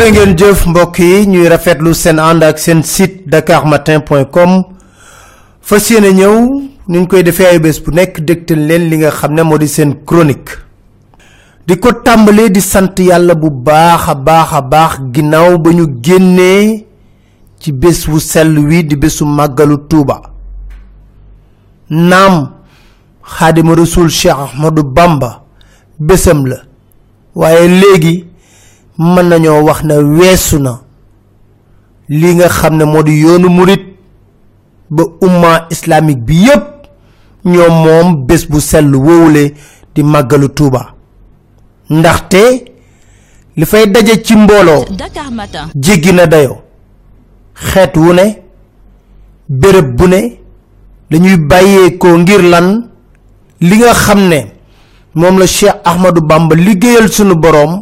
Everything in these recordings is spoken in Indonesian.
jërë ngeen jëf mbokk yi ñuy rafetlu seen ànd ak seen site dakarmatin.com fas yéene ñëw niñ koy defee ay bés bu nekk dégtal leen li nga xam ne moo di seen chronique. Di ko tàmbalee di sant yàlla bu baax a baax a baax ginnaaw ba ñu génnee ci bés wu sell wi di bésu màggalu tuuba. Naam xaadima rasul cheikh ahmadou bamba bésam la. Waaye léegi mën nañoo wax ne weesu na li nga xam ne moo di yoonu murit ba umma islamique bi yépp ñoom moom bés bu sell woowule di màggalu tuuba. ndaxte li fay daje ci mbooloo jéggi na dayo. xeet wu ne béréb bu ne dañuy bàyyeekoo ngir lan? li nga xam ne moom la cheikh ahmadou bamba liggéeyal sunu boroom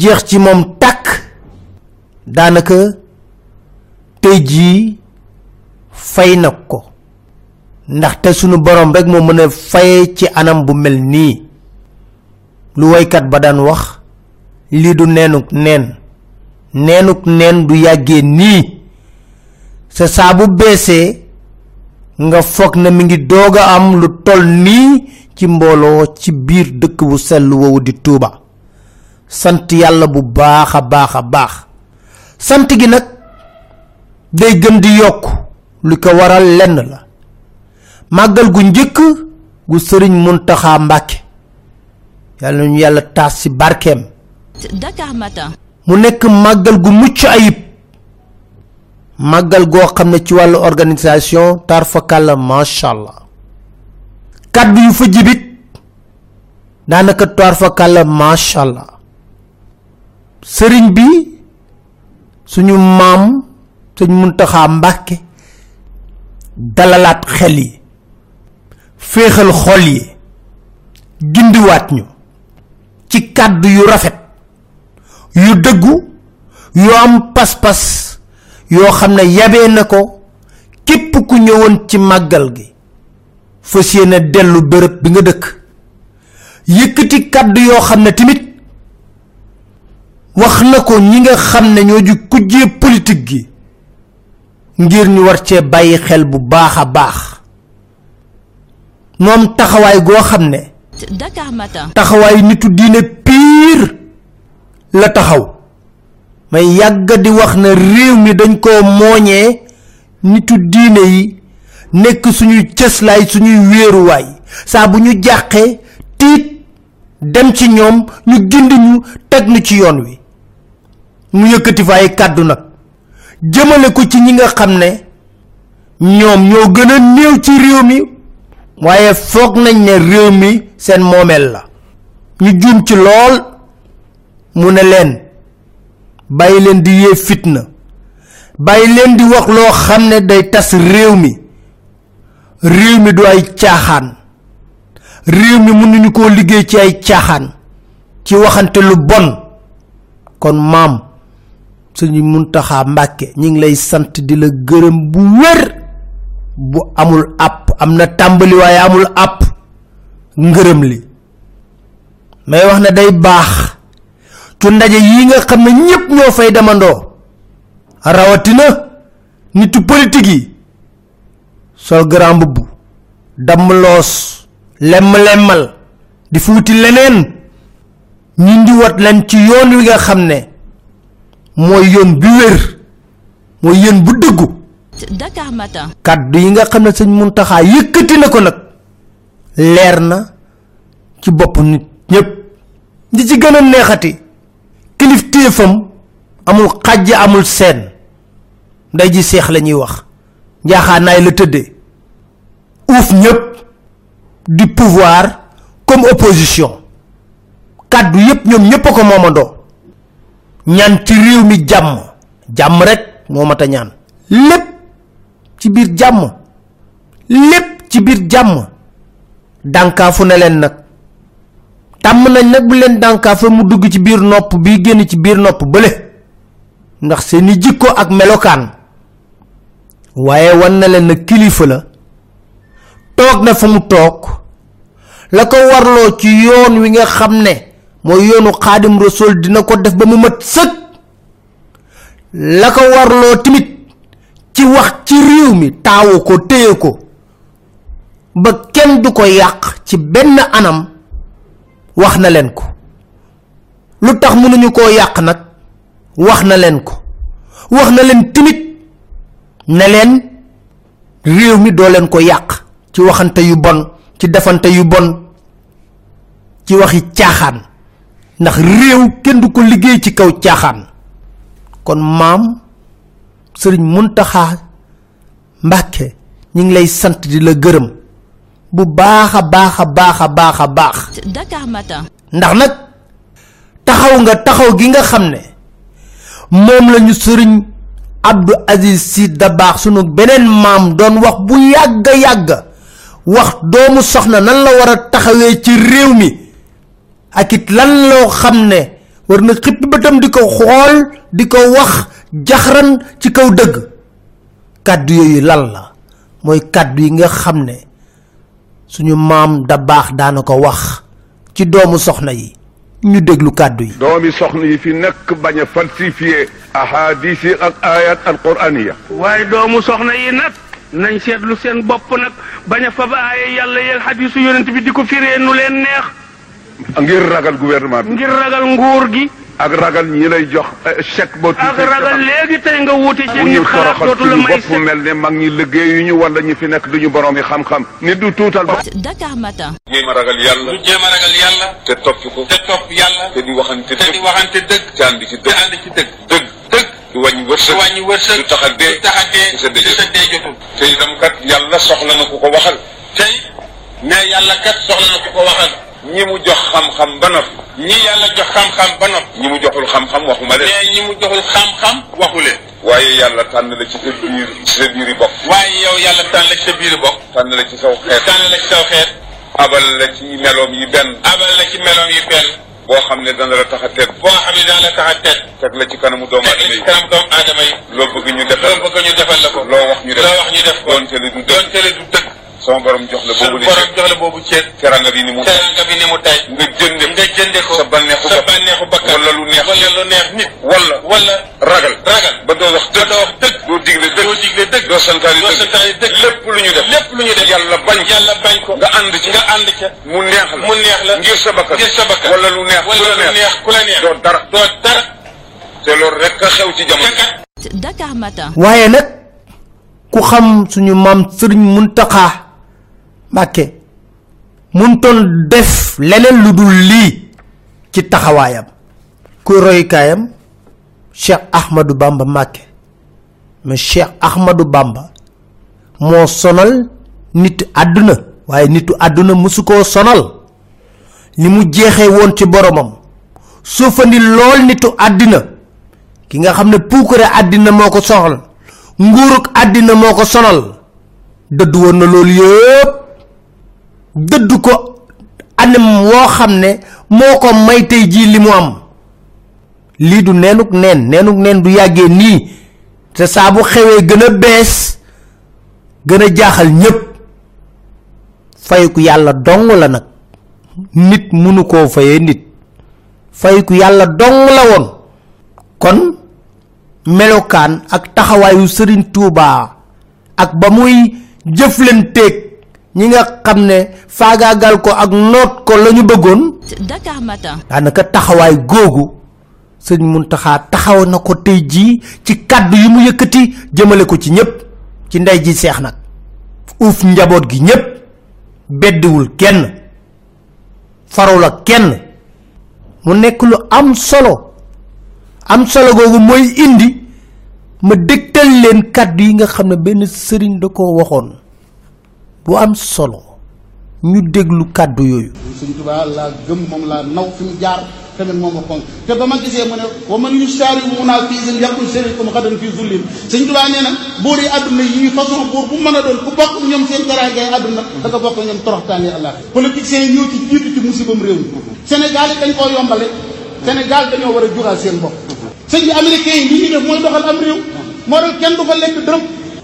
jeex ci moom tàkk daanaka tey jii fay na ko. sunu boroom rek moo mën a faye ci anam bu mel nii. lu waykat ba daan wax lii du neenuk neen. neenuk neen du yàggee nii. sa saa bu beesee nga foog na mi ngi doog a am lu toll nii ci mbooloo ci biir dëkk bu sell woowu di tuuba sant yàlla bu baax a baax a baax. sant gi nag day gën di yokk li ko waral lenn la. màggal gu njëkk gu sëriñ muntaxa mbàkke yàlla nañu yàlla taas ci barkeem. Dakar Matin. mu nekk màggal gu mucc ayib. màggal goo xam ne ci wàllu organisation tarfakàlla macha allah. kàddu yu fa jibit daanaka tarfakàlla macha allah sëriñ bi suñu maam sëñ muntaxaa mbàkke dalalaat xel yi féexal xol yi gindiwaat ñu ci kàddu yu rafet yu dëggu yu am pas-pas yoo xam ne yabee na ku ñëwoon ci màggal gi. Fas yéene dellu bi nga dëkk wax na ko ñi nga xam ne ñoo ju kujjee politique gi ngir ñu war cee bàyyi xel bu baax a baax. moom taxawaay goo xam ne Dakar Matin. taxawaay nitu diine pire la taxaw. may yàgg di wax na réew mi dañ koo mooñee nitu diine yi nekk suñuy cëslaay suñuy wéeruwaay. saa bu ñu jàqee tiit dem ci ñoom ñu gindi ñu teg nu ci yoon wi mu yëkkati fa ay kàddu nag. Jëmale ko ci ñi nga xam ne ñoom ñoo gën a néew ci réew mi waaye foog nañ ne réew mi seen moomeel la. Ñu juum ci lool mu ne leen bàyyi leen di yee fitna bàyyi leen di wax loo xam ne day tas réew mi. Réew mi du ay caaxaan. Réew mi mënuñu koo liggéey ci ay caaxaan ci waxante lu bon. Kon maam suñu muntaxaa mbàkke ñi ngi lay sant di la gërëm bu wér. Bu amul app am na tàmbali amul app ngërëm li. May wax ne day baax. Ci ndaje yi nga xam ne ñépp fay demandoo. Rawatina nitu politique yi. Sol grand mbubb damm loos lemm lemmal di fuuti leneen. Ñi ndiwat leen ci yoon wi nga xam ne mooy yoon bi wér. Mooy yoon bu dëggu. Dakar Matin. kàddu yi nga xam ne sëñ muntaxaa yëkkati na ko nag leer na ci bopp nit ñépp. Di ci gën a neexati kilifteefam amul xàjj amul seen. Nday ji seex la ñuy wax. Njaaxaanaay la tëddee. Uuf ñépp du pouvoir comme opposition. Kàddu yépp ñoom ñépp a ko moomandoo ñaan ci réew mi jàmm. Jàmm rek moo mat a ñaan. Lépp ci biir jàmm. Lépp ci biir jàmm. Dànkaafu ne leen nag. Tàmm nañ nag bu leen dànkaafa mu dugg ci biir nopp bi génn ci biir nopp bële. Ndax seeni jikko ak melokaan. Waaye wan na leen na kilifa la. Toog na fa mu toog. La ko warloo ci yoon wi nga xam ne mooy yoonu xaadim rasul dina ko def ba mu mat sëg la ko warloo timit ci wax ci réew mi taawu ko téye ko ba kenn du ko yàq ci benn anam wax na leen ko. lu tax mënuñu koo yàq nag wax na leen ko. wax na leen timit ne leen réew mi doo leen ko yàq ci waxante yu bon ci defante yu bon ci waxi caaxaan ndax réew kenn du ko liggéey ci kaw caaxaan. Kon maam sëriñ muntaxa mbàkke ñi ngi lay sant di la gërëm. Bu baax a baax a baax Dakar Matin. ndax nag taxaw nga taxaw gi nga xam ne moom lañu sëriñ abdou aziz si da baax sunu beneen maam doon wax bu yàgg yàgg. Wax doomu soxna nan la war a taxawee ci réew mi ak it lan loo xam ne war na xippi bëtam di ko xool di ko wax jaxran ci kaw dëgg. Kàddu yooyu lan la? Mooy kàddu yi nga xam ne suñu maam da baax daana ko wax ci doomu soxna yi. Ñu déglu kàddu yi. Doomi soxna yi fi nekk bañ a falsifié ahadis yi ak ayat alquraniya. Waaye doomu soxna yi nag nañ seetlu seen bopp nag bañ a fab yàlla yeeg xadisu yonent bi di ko firee nu leen neex ngir ragal gouvernement bi ngir ragal nguur gi ak ragal ñi lay jox eh, chèque ba ak ragal léegi tey nga wuute ci ñu xalaat dootu la may bopp mel ne mag ñi liggéeyu ñu wala ñi fi nekk duñu borom yi xam-xam nit du tuutal bopp Dakar Matin. jéem a ragal yàlla ñu jéem a ragal yàlla te topp ko te topp yàlla te di waxante te di waxante dëgg te ànd ci te dëgg ànd ci dëgg dëgg dëgg du wàññi su wërsëg wàññi wërsëg du tax a dee du tax a dee ci sa dee ci sa dee jotul te itam kat yàlla soxla na ku ko waxal tey ne yàlla kat soxla na ku ko waxal ñi mu jox xam-xam ba noppi ñi yàlla jox xam-xam ba noppi ñi mu joxul xam-xam waxuma leen mais ñi mu joxul xam-xam waxu leen waaye yàlla tànn la ci sa biir ci sa biiri bopp waaye yow yàlla tànn la ci sa biir bopp tànn la ci saw xeet tànn la ci saw xeet abal la ci meloom yi benn abal la ci meloom yi benn boo xam ne dana la tax a tedd boo xam ne daan la tax a tedd teg la ci kanamu doomu teg la aadama ci yi kanam doomu aadama yi loo bëgg ñu defal loo bëgg ñu defal la ko loo wax ñu def loo wax ñu def ko doonte li du dëgg sama borom jox la boobu borom jox la boobu ceeb teranga bi ni mu teranga bi ni mu tay nga jënde nga jënde ko sa bànneexu sa bànneexu bakkan wala lu neex wala lu neex nit wala wala ragal ragal ba doo wax dëgg doo wax dëgg doo digle dëgg doo digle dëgg doo santaani doo dëgg santaani dëgg lépp lu ñu def lépp lu ñu def yàlla bañ yàlla bañ ko nga ànd ci nga ànd ca mu neex la mu neex la ngir sa bakkan ngir sa bakkan wala lu neex wala la lu neex ku la neex doo dara doo dara te loolu rek a xew ci jamono Dakar Matin. waaye nag ku xam suñu maam sëriñ muntaxa mbàkke muntoon def leneen lu dul lii ci taxawaayam kuy roykaayam cheikh ahmadou bamba mbàkke mais cheikh ahmadou bamba moo sonal nit àdduna waaye nitu àdduna mësu koo sonal. Ni mu jeexee woon ci boromam lool nitu àddina. Ki nga xam ne puukare àddina moo ko soxal nguuruk àddina moo ko sonal. Dëdd woon na loolu yëpp dëdd ko anam woo xam ne moo ko may tey jii li mu am. lii du neenuk neen neenuk neen du yàggee nii te saa bu xewee gën a bees gën a jaaxal dong la nag. Nit munu koo fayee nit. Fayiku yàlla dong la woon. Kon melokaan ak taxawaayu sëriñ tuubaa ak ba muy jëflanteeg ñi nga xam ne faagaagal ko ak noot ko la ñu bëggoon Dakar Matin. daanaka taxawaay googu sëriñ muntaxaa taxaw na ko tey jii ci kàddu yi mu yëkkati jëmale ko ci ñépp. Ci ndey ji seex nag. Uuf njaboot gi ñépp. Beddiwul kenn. Farul ak kenn. Mu nekk lu am solo. Am solo googu mooy indi ma dégtal leen kàddu yi nga xam ne benn sëriñ da koo waxoon bu am solo ñu déglu kàddu yooyu. Sëñ Tuubaa laa gëm moom laa naw fi mu jaar tamit moom la fonk. Te ba ma gisee mu ne wa man yusaari munaa fii sin yàqul sérikum xadan fii zullim sëñ Tuubaa nee na buur yi àdduna yi façon buur bu mën a doon ku bokk ñoom seen teraangay àdduna da bokk ñoom toroxtaanee allah politiciens yi ñëw ci jiitu ci musibam réew Sénégal yi dañ koo yombale. Sénégal dañoo war a jural seen bopp. Sëñ bi américains yi li ñuy def mooy doxal am réew. Moo tax kenn du fa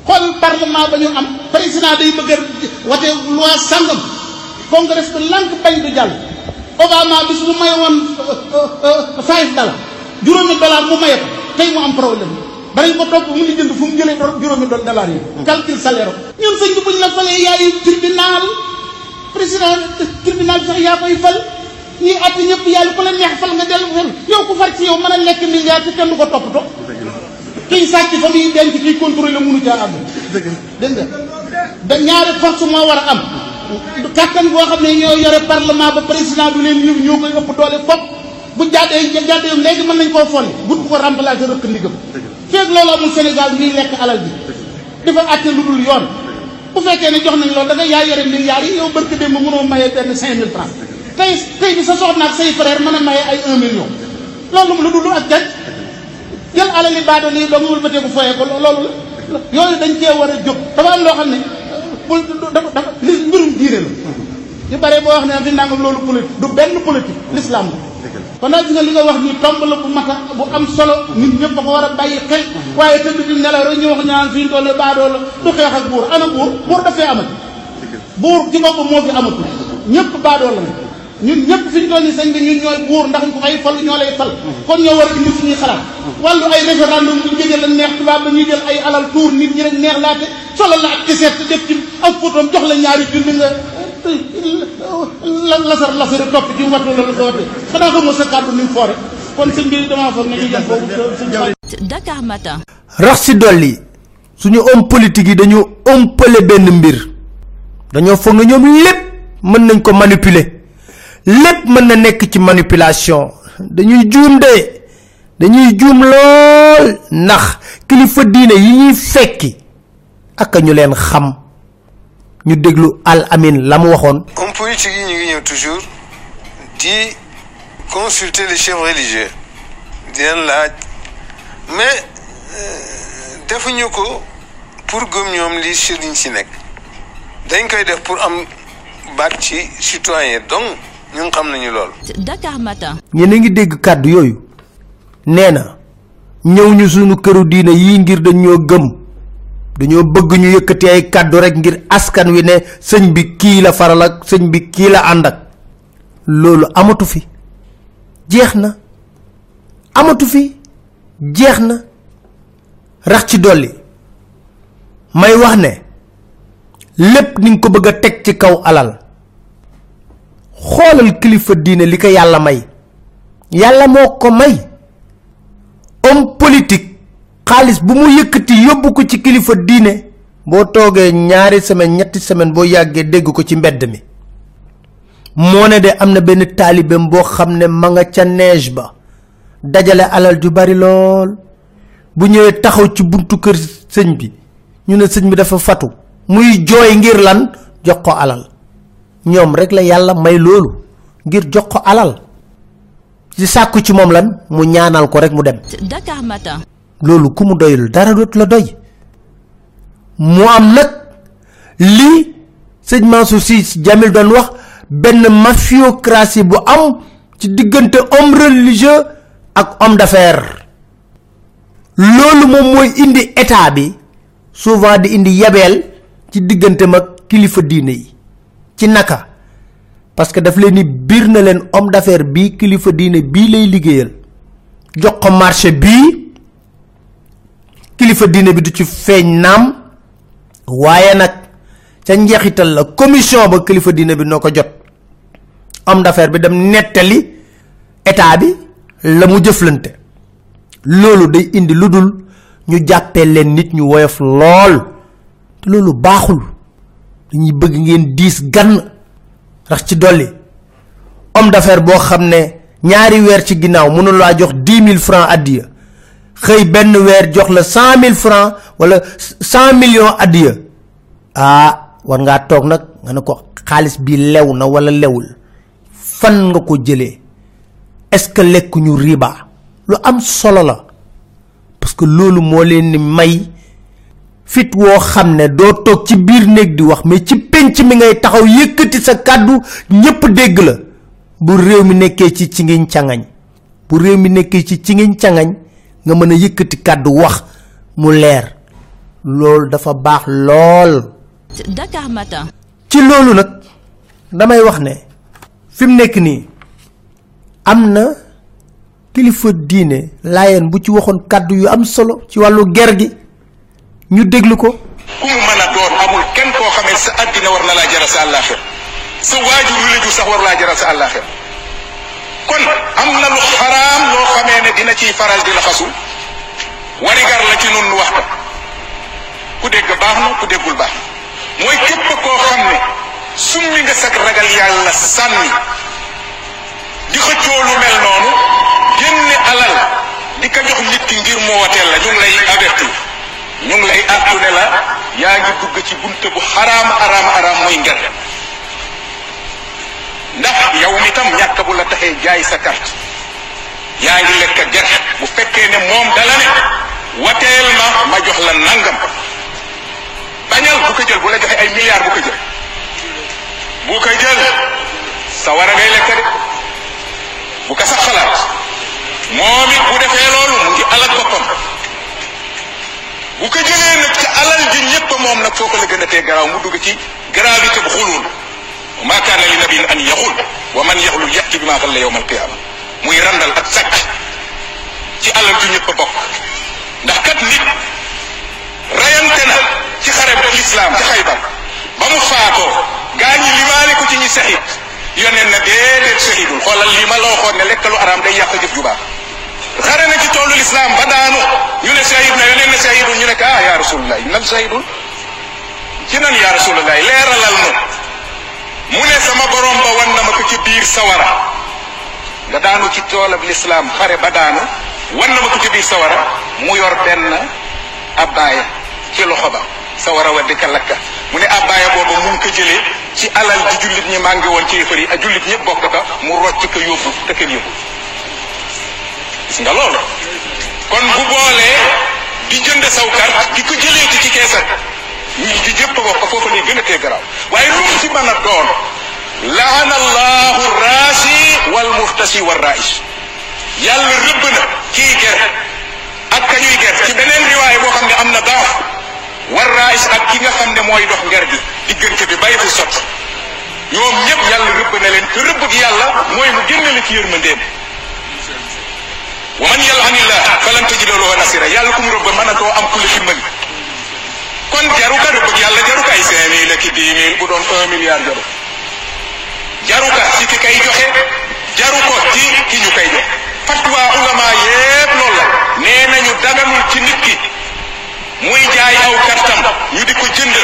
xool parlement ba ñu am président day bëgg a wate loi sangam. Congrès bi lànk bañ du jàll. Obama bis bu may woon five dollar juróomi dollar mu maye ko tey mu am problème. Danañ ko topp mu ngi jënd fu mu jëlee juróomi dollar yi. Calcul salaire. Ñun sëñ bi buñ la falee yaayu tribunal. Président tribunal sax yaa koy fal. Ñuy àtte ñëpp yàlla ku la neex fal nga dellu fal yow ku far ci yow mën a lekk milliard te kenn du ko toppatoo. Kiy sàcc fa muy denc kiy contrôlé mënu caa àgg dégg nga? Da ñaari force moo war a am. Kàttan boo xam ne ñoo yore parlement ba président du leen ñëw ñoo koy ëpp doole fopp. Bu jàddee jàddee léegi mën nañ koo folli. Bu ko remplacer rëkk ndigam. Feeg loolu amul Sénégal ñuy lekk alal bi. Dafa àtte lu dul yoon. Bu fekkee ne jox nañ loolu da nga yaa yore milliards yi yow barke démb mënoo maye benn cinq mille francs. Tey tey bi sa soxna ak say frère mën a maye ay un million. Loolu lu dul ak jaj jël alali baado lii doo nga wëlbatee ko foyee ko loolu la. yooyu dañ cee war a jóg. dafa am loo xam ne pol dafa dafa li mbirum diine la. di bare boo wax ne fi nangam loolu politique du benn politique l'islam la. Kon nag gis nga li nga wax nii tomb la bu mata bu am solo nit ñëpp a ko war a bàyyi xel. waaye tëdd di nelaw rek ñu wax ñaan fii toll baadoo la du xeex ak buur. ana buur? buur dafee amat buur ci boppam moo fi amatul ñëpp baadoo la. Ñun ñëpp fi ñu doon ni sañ bi ñun ñooy buur ndax ñu ko ay fal ñoo lay fal. kon ñoo war a indi suñuy xalaat. wàllu ay référendum ñu jógee la neex tubaab ba ñuy jël ay alal tuur nit ñi rek neex laate. solo la ak tiseet te def ci ak photom jox la ñaari junni nga la lasar lasari topp ci wattu la la ko xamoo sa kàddu ni mu foore. kon sëñ bi damaa foog ne ñu jël Dakar Matin. rax si dolli suñu homme politique yi dañu ëmpale benn mbir. dañoo foog na ñoom lépp mën nañ ko manipuler. Lépp mën na nekk ci manipulation. Dañuy juum de dañuy juum lool ndax kilifa diine yi ñuy consulter les chefs religieux di leen laaj. Mais defuñu ko pour gëm ñoom li sëriñ nekk. Dañ koy pour am baat ci citoyen. Donc ñun xam nañu lool Dakar Matin. ñene ngi dégg kàddu yooyu. Nee na ñëw ñu sunu këru diine yii ngir dañoo gëm. Dañoo bëgg ñu yëkkati ay kàddu rek ngir askan wi ne sëñ bi kii la faral ak sëñ bi kii la ànd ak. Loolu amatu fi. Jeex na. Amatu fi. Jeex na. Rax ci dolli. May wax ne lépp ni nga ko bëgg a teg ci kaw alal xoolal kilifa diine li ko yàlla may. yàlla moo ko may. homme politique. xaalis bu mu yëkkati yóbbu ko ci kilifa diine. boo toogee ñaari semaine ñetti semaine boo yàggee dégg ko ci mbedd mi. moo ne de am na benn boo xam ne ma nga ca neige ba. dajale alal ju bari lool. bu ñëwee taxaw ci buntu kër sëñ bi. ñu ne sëñ bi dafa fatu. muy jooy ngir lan? jox ko alal ñoom rek la yàlla may loolu ngir jox ko alal. Ci sàkku ci moom lan? Mu ñaanal ko rek mu dem. Dakar Matin. loolu ku mu doyul dara dootu la doy. Mu am nag li sëñ Mansour Sy Jamil doon wax benn mafiocratie bu am ci diggante homme religieux ak homme d'affaires. Loolu moom mooy indi état bi souvent di indi yabeel ci diggante mag kilifa diine yi ci naka. Parce que daf leen ni biir na leen homme d'affaires bii kilifa diine bii lay liggéeyal. Jox ko marché bii kilifa diine bi du ci feeñ naam. Waaye nag ca njeexital la commission ba kilifa diine bi noo ko jot. Homme d'affaires bi dem nettali état bi la mu jëflante. Loolu day indi lu dul ñu jàppee leen nit ñu woyof lool. Te loolu dañuy bëgg ngeen diis gann rax ci dolli. Homme d'affaires boo xam ne ñaari weer ci ginnaaw mënu laa jox dix mille francs addiya. Xëy benn weer jox la cent mille francs wala cent millions addiya. Ah war ngaa toog nag nga ne ko xaalis bi lew na wala lewul. Fan nga ko jëlee? Est-ce que lekkuñu riba? Lu am solo la. Parce que loolu moo leen ni may fit woo xam ne doo toog ci biir néeg di wax mais ci penc mi ngay taxaw yëkkati sa kàddu ñépp dégg la. Bu réew mi nekkee ci ci ngiñ cangañ bu réew mi nekkee ci ci ngiñ cangañ nga mën a yëkkati kàddu wax mu leer. Loolu dafa baax lool. Dakar Matin. ci loolu nag damay wax ne fi mu nekk nii am na kilifa diine laayeen bu ci waxoon kaddu yu am solo ci wàllu ger gi ñu déglu ko. Ku mën a amul kenn koo xamee sa àddina war na laa jaral sa àllaaxir sa waajur wi la jur sax war laa jaral sa àllaaxir kon am na lu xaraam loo xamee ne dina ciy faral di la xasu. Warigar la ci nun nu wax ko. Ku dégg baax na ku déggul baax na. Mooy képp summi nga sag ragal yàlla sànni. Di xëccoo lu mel noonu génne alal di ko jox nit ki ngir mu woteel la ñu lay ñu ngi lay ne la yaa ngi dugg ci bunte bu xaraam xaraam xaraam mooy nger ndax yow mi tam ñàkk bu la taxee jaay sa carte. yaa ngi lekk ger bu fekkee ne moom dala ne wateel ma ma jox la nangam. bañal bu ko jël bu la joxee ay milliards bu ko jël. bu ko jël sa war a ngay lekk de. bu ko sax xalaat. moom it bu defee loolu ngi alal boppam. Bu ko jëlee nag ci alal ji ñëpp moom nag foo ko la gën a tee garaaw mu dugg ci gravité bu xulul ma kaana li nabiin an yaxul wa man yaxlul yati bi maa xalla yowma alqiyaama muy randal ak sàcc ci alal ju ñëpp bokk ndax kat nit rayante na ci xare bi lislaam ci xaybar ba mu faatoo gaa ñi limaale ko ci ñi saxit yoneen na déedéet saxidul xoolal lii ma la waxoon ne lekkalu araam day yàq jëf ju baax xare na ci toolu lislaam ba daanu. ñu ne sahid na yoneen na sahidul ñu ne ko ah yaa rasulullah nan sahidul ci nan yaa rasulullah leeralal nu mu ne sama borom ba wan na ma ko ci biir sawara. Nga daanu ci toolab lislaam xare ba daanu wan na ma ko ci biir sawara. Mu yor benn abbaaya ci loxo ba. Sawara wa di ka lakka. Mu ne abbaaya boobu mu ngi ko jëlee ci alal ji jullit ñi maa ngi woon ci yëfar yi ak jullit ñëpp bokk ka mu rocc ko yóbbu te kenn yóbbu. Nga loolu kon bu boolee di jënd saw carte di ko jëlee ci keesat ñi di jëpp foofu gën a tee garaaw. Waaye ci mën doon laana allahu raasi wal muftasi wa rais yàlla rëbb na kii ger ak ka ñuy ger. Ci beneen riwaay boo xam ne am na daaf war rais ak ki nga xam ne mooy dox nger gi diggante bi bàyyi fi sot. Ñoom ñëpp yàlla rëbb na leen te rëbb gi yàlla mooy mu génne ci yërmandeem wa man yalhanillah falan tajida lahu nasira yàlla ku mu rëbb mën a doo am ku la mën kon jaru ka rëbb yàlla jaru ka ay cinq mille ak bu doon un milliard jaru jaru ka ci ki kay joxe jaru ko ci ki ñu koy jox fatwa ulama yépp loolu la nee nañu daganul ci nit ki muy jaay aw ñu di ko jënd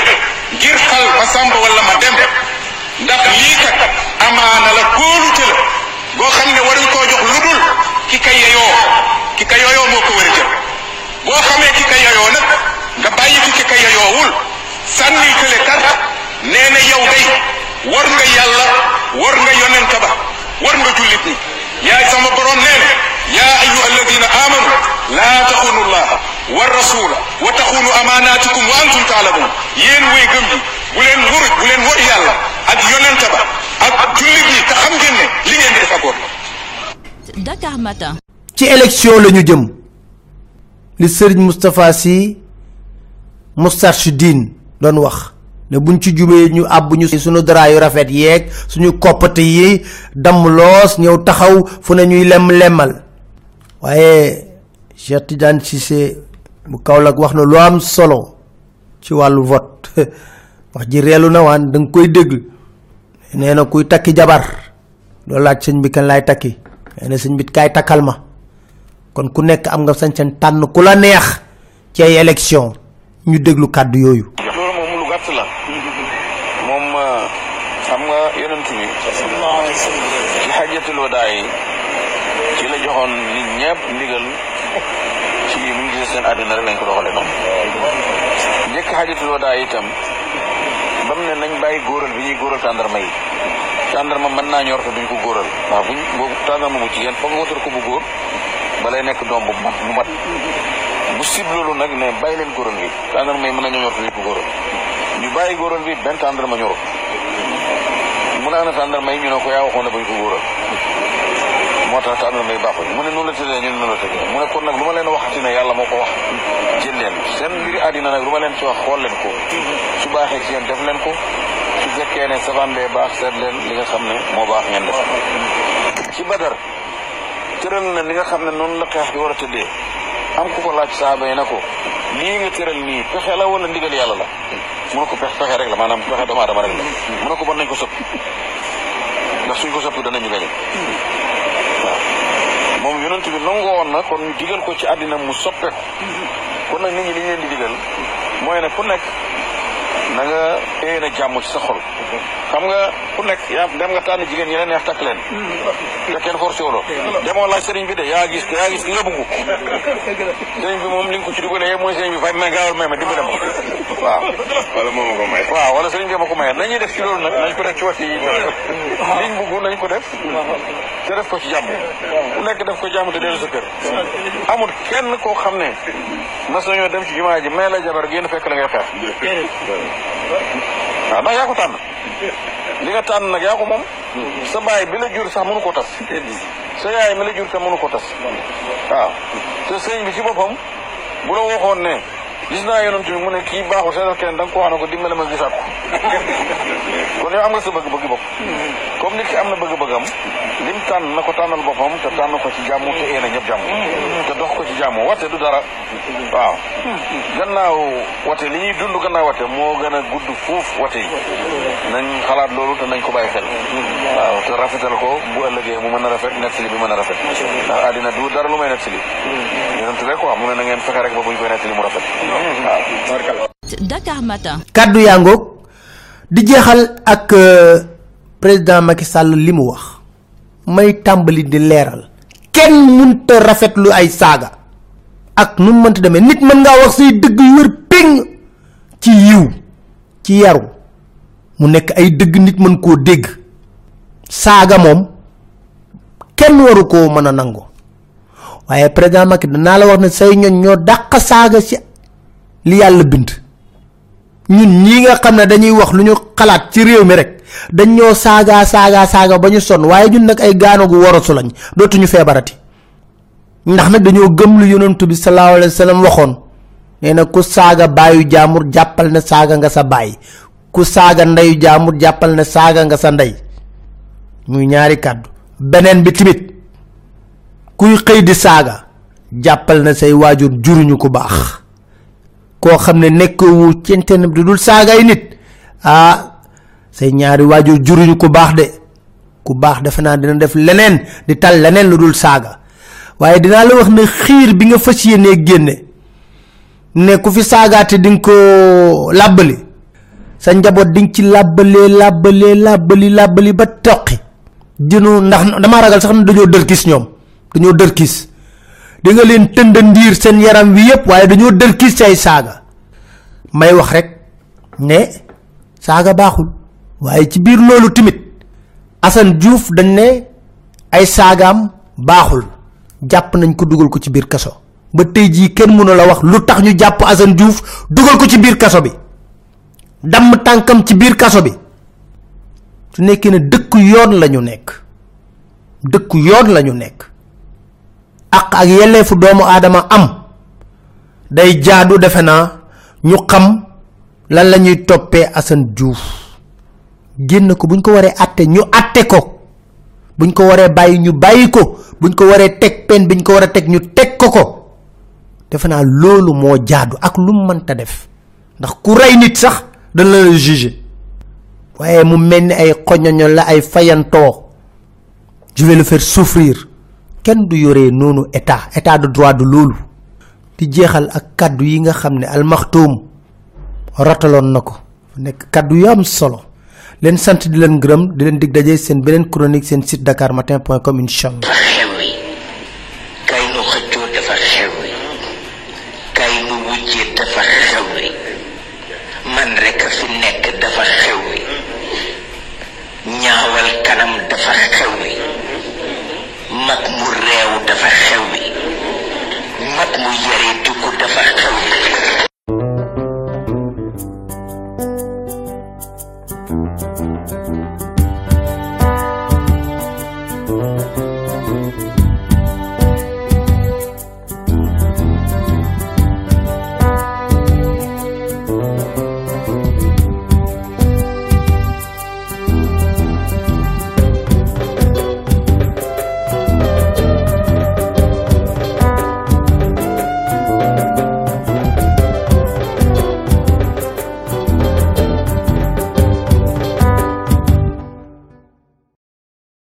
ngir xal ma sàmb wala ma dem ndax lii kat amaana la kóolute la yeyoowul sànni kële kat nee na yow day war nga yàlla war nga yonent ba war nga jullit ñi yaay sama borom nee na yaa ayuha alladina amanu laa taxunu llaha wa rasula wa taxunu amaanaatikum wa antum taalamun yéen way gëm yi bu leen wuruj bu leen wor yàlla ak yonent ba ak jullit ñi te xam ngeen ne li ngeen di def ak wor Dakar Matin. ci élection la ñu jëm li sëriñ Moustapha Sy Moustarchidine doon wax ne buñ ci jubee ñu àbb ñu suñu dara yu rafet yeeg suñu koppate yi damm loos ñëw taxaw fu ne ñuy lem lemal waaye Cheikh Tidiane Cissé bu Kaolack wax na lu am solo ci wàllu vote. Wax ji reelu na waan da nga koy dégg. Nee na kuy takki jabar doo laaj sëñ bi kan laay takki. Nee na sëñ bi kaay takkal ma. Kon ku nekk am nga sañ-sañ tànn ku la neex ci élection ñu déglu kàddu yooyu. Loolu moom lu gàtt la. Moom xam nga yonent bi ci xajatul wadaa yi ci la joxoon nit ñëpp ndigal ci mu ngi seen àddina rek lañ ko doxale noonu. Njëkk xajatul wadaa yi itam ba mu ne nañ bàyyi góoral bi ñuy góoral tàndarma yi. Tàndarma mën naa ñor te duñ ko góoral. Ndax buñ tàndarma bu jigéen foog nga wutal ko bu góor balay nekk doom bu mat bu mat bu sib loolu nag ne bàyyi leen góoral bi tàndarma yi mën nañoo ñor te ko góoral ñu bàyyi góoral bi benn tàndarma ñorul mu ne ana tàndarma yi ñu ne ko yaa waxoon ne ko góoral. moo tax tàndarma yi baaxul. mu ne noonu la tëddee ñu ne noonu la tëddee mu ne kon nag lu ma leen waxati ne yàlla moo ko wax. jël leen. seen mbiri àddina nag lu ma leen ci wax xool leen ko. su baaxee ci yéen def leen ko. su fekkee ne safaan bee baax seet leen li nga xam ne moo baax ngeen def. ci badar. tëral na li nga xam ne noonu la xeex bi war a tëddee. Am ku ko laaj saaba yi na ko lii nga tëral nii pexe la wala ndigal yàlla la? Mu ne ko pexe pexe rek la maanaam pexe doomu aadama rek la. Mu ne ko bon nañ ko sëpp. Ndax suñ ko sëpp danañu gañe waaw. Moom yonent bi nangoo woon na kon ñu digal ko ci àddina mu soppeeku. Kon nag nit ñi li ñu di digal mooy ne ku nekk na nga na jàmm ci sa xol. Xam nga ku nekk yaa dem nga tànn jigéen ñi la neex takk leen. Te kenn forcé wolo demoo laaj sëriñ bi de yaa gis yaa gis ki nga bëgg sëriñ bi moom li nga ko ci dugalee yëpp mooy sëriñ bi fay may gaawal may ma dimbale ma. Waaw. Wala moo ma ko may. waaw wala sëriñ bi ma ko maye nañuy def ci loolu nag nañ ko def ci wat yi liñ bëgg nañ ko def. Te def ko ci jàmm. Ku nekk def ko jàmm te dellu sa kër. Amul kenn koo xam ne mas nañoo dem ci jumaa ji may la jabar génn fekk la ngay xeex. Waaw ndax yaa ko tànn. Li nga tànn nag yaa ko moom. Sa baay bi la jur sax mënu ko tas. Sa yaay mi la jur sax mënu ko tas. Waaw te sëñ bi ci boppam bu la waxoon ne gis naa yonent bi mu ne kii baaxul seetal keneen da nga ko wax ne ko dimbale ma gisaat ko. Kon yow am nga sa bëgg-bëgg bopp. Comme nit ki am na bëgg-bëggam lim tànn na ko tànnal boppam te tànn ko ci jàmm te éena ñëpp jàmm. Te dox ko ci jàmm wate du dara. Waaw. Gannaaw wate li ñuy dund gannaaw moo gën a gudd fuuf wate yi. Nañ xalaat loolu te nañ ko bàyyi xel. Waaw te rafetal ko bu ëllëgee mu mën a rafet nettali bi mën a rafet. Ndax àddina du dara lu may nettali. Yonent rek quoi mu ne na ngeen fexe rek ba buñ koy nettali mu rafet. Dakar Matin. kaddu yaa ngoog di jeexal ak euh, président Macky Sall li mu wax. May tàmbali di leeral. Kenn munta rafetlu ay saaga. Ak nu mënta demee. Nit mën ngaa wax dëgg yu wër péng ci yiw ci yaru. Mu nekk ay dëgg nit mën koo dégg. Saaga moom kenn waru koo mën a nangu. Waaye président Macky danaa la wax ne say ñoo dàq saaga ci li yàlla bind. Ñun ñi nga xam ne dañuy wax lu ñu xalaat ci réew mi rek dañ ñoo saaga saaga saaga ba ñu sonn waaye ñun nag ay gaano gu warasu lañ dootuñu feebarati. Ndax nag dañoo gëm lu yonentu bi sallallahu alayhi wa sallam waxoon. Nee na ku saaga baayu jaamur jàppal ne saaga nga sa baay. Ku saaga ndeyu jaamur jàppal ne saaga nga sa ndey. Muy ñaari bi timit kuy di na say waajur juruñu ku baax koo xam ne nekkowu ci internet bi dul saagay nit. ah say ñaari waajur juruñu ku baax de. ku baax defe naa dina def leneen di tal leneen lu dul saaga. waaye dinaa la wax ne xiir bi nga fas yéenee ne ku fi saagaate di nga ko làbbali. sa njaboot di nga ci làbbalee làbbalee làbbali làbbali ba toqi. jënu ndax dama ragal sax ne dañoo dërkis ñoom. dañoo dërkis di nga leen tënd ndiir seen yaram wi yépp waaye dañoo dërkis ci ay saaga. May wax rek ne saaga baaxul. Waaye ci biir loolu timit Assane Diouf dañ ne ay saagaam baaxul. Jàpp nañ ko dugal ko ci biir kaso. Ba tey jii kenn mënu la wax lu tax ñu jàpp Assane Diouf dugal ko ci biir kaso bi. Damm tànkam ci biir kaso bi. Su nekkee ne dëkku yoon lañu nekk. Dëkku yoon lañu nekk ak ak yelleefu doomu aadama am. Day jaadu defe naa ñu xam lan la ñuy Assane Diouf. Génn ko buñ ko waree atte ñu atte ko. Buñ ko waree bàyyi ñu bàyyi ko. Buñ ko waree teg pen biñ ko war a teg ñu teg ko ko. Defe naa loolu moo jaadu ak lu mënta def. Ndax ku rey nit sax dana la juger. Waaye mu mel ni ay xoñoño la ay fayantoo. Je vais le faire souffrir kenn du yoree noonu état état de droit de loolu. Di jeexal ak kaddu yi nga xam ne almaxtuum rotaloon na ko. Nekk kaddu yu solo. Leen sant di leen gërëm di leen dig daje seen beneen chronique seen site dakar matin